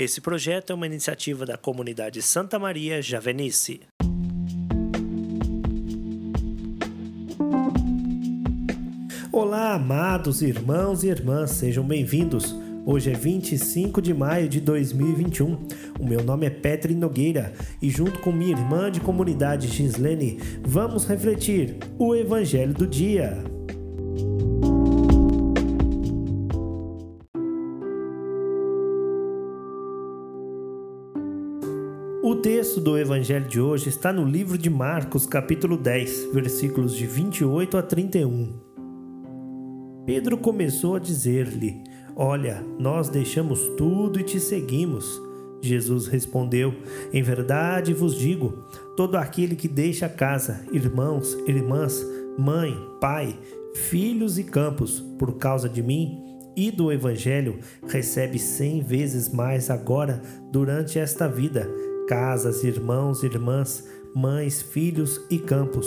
Esse projeto é uma iniciativa da comunidade Santa Maria Javenice. Olá, amados irmãos e irmãs, sejam bem-vindos. Hoje é 25 de maio de 2021. O meu nome é Petri Nogueira e, junto com minha irmã de comunidade Gislene, vamos refletir o Evangelho do Dia. O texto do Evangelho de hoje está no livro de Marcos, capítulo 10, versículos de 28 a 31. Pedro começou a dizer-lhe: Olha, nós deixamos tudo e te seguimos. Jesus respondeu: Em verdade vos digo: todo aquele que deixa casa, irmãos, irmãs, mãe, pai, filhos e campos, por causa de mim e do Evangelho, recebe cem vezes mais agora durante esta vida casas, irmãos, irmãs, mães, filhos e campos,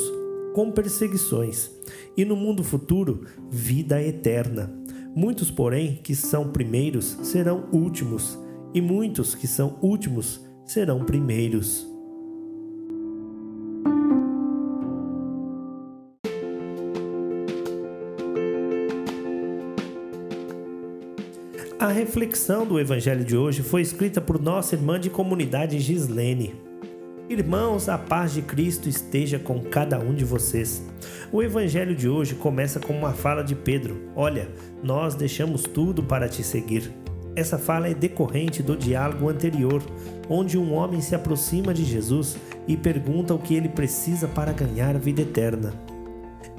com perseguições, e no mundo futuro, vida eterna. Muitos, porém, que são primeiros serão últimos, e muitos que são últimos serão primeiros. A reflexão do Evangelho de hoje foi escrita por nossa irmã de comunidade Gislene. Irmãos, a paz de Cristo esteja com cada um de vocês. O Evangelho de hoje começa com uma fala de Pedro: Olha, nós deixamos tudo para te seguir. Essa fala é decorrente do diálogo anterior, onde um homem se aproxima de Jesus e pergunta o que ele precisa para ganhar a vida eterna.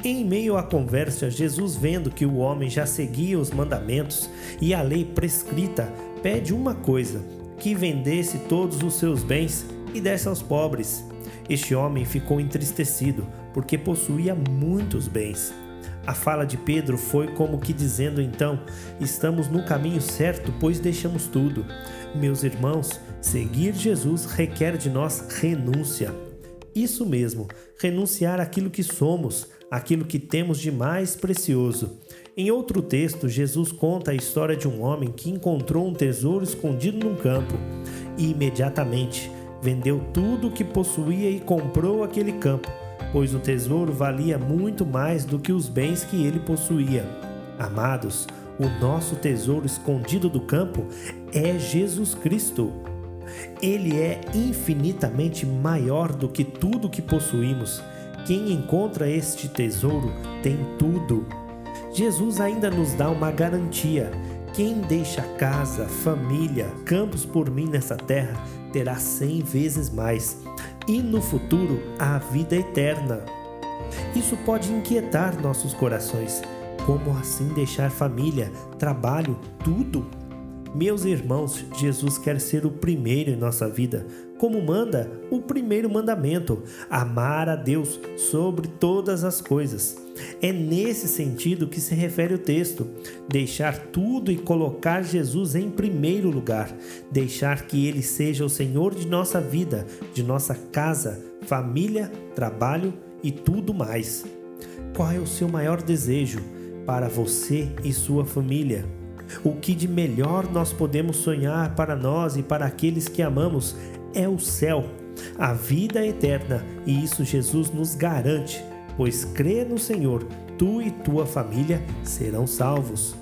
Em meio à conversa, Jesus, vendo que o homem já seguia os mandamentos e a lei prescrita, pede uma coisa: que vendesse todos os seus bens e desse aos pobres. Este homem ficou entristecido, porque possuía muitos bens. A fala de Pedro foi como que dizendo então: estamos no caminho certo, pois deixamos tudo. Meus irmãos, seguir Jesus requer de nós renúncia. Isso mesmo, renunciar àquilo que somos, aquilo que temos de mais precioso. Em outro texto, Jesus conta a história de um homem que encontrou um tesouro escondido num campo e imediatamente vendeu tudo o que possuía e comprou aquele campo, pois o tesouro valia muito mais do que os bens que ele possuía. Amados, o nosso tesouro escondido do campo é Jesus Cristo. Ele é infinitamente maior do que tudo que possuímos. Quem encontra este tesouro tem tudo. Jesus ainda nos dá uma garantia. Quem deixa casa, família, campos por mim nessa terra terá cem vezes mais, e no futuro a vida eterna. Isso pode inquietar nossos corações. Como assim deixar família, trabalho, tudo? Meus irmãos, Jesus quer ser o primeiro em nossa vida, como manda o primeiro mandamento: amar a Deus sobre todas as coisas. É nesse sentido que se refere o texto: deixar tudo e colocar Jesus em primeiro lugar, deixar que Ele seja o Senhor de nossa vida, de nossa casa, família, trabalho e tudo mais. Qual é o seu maior desejo para você e sua família? O que de melhor nós podemos sonhar para nós e para aqueles que amamos é o céu, a vida eterna, e isso Jesus nos garante, pois crê no Senhor, tu e tua família serão salvos.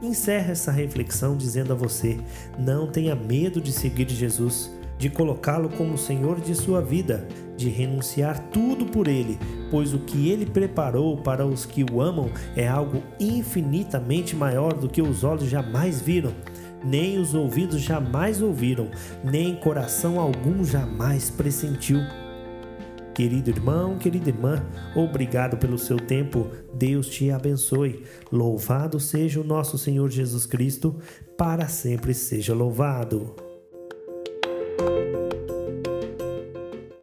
Encerra essa reflexão dizendo a você: não tenha medo de seguir Jesus de colocá-lo como Senhor de sua vida, de renunciar tudo por ele, pois o que ele preparou para os que o amam é algo infinitamente maior do que os olhos jamais viram, nem os ouvidos jamais ouviram, nem coração algum jamais pressentiu. Querido irmão, querida irmã, obrigado pelo seu tempo. Deus te abençoe. Louvado seja o nosso Senhor Jesus Cristo, para sempre seja louvado.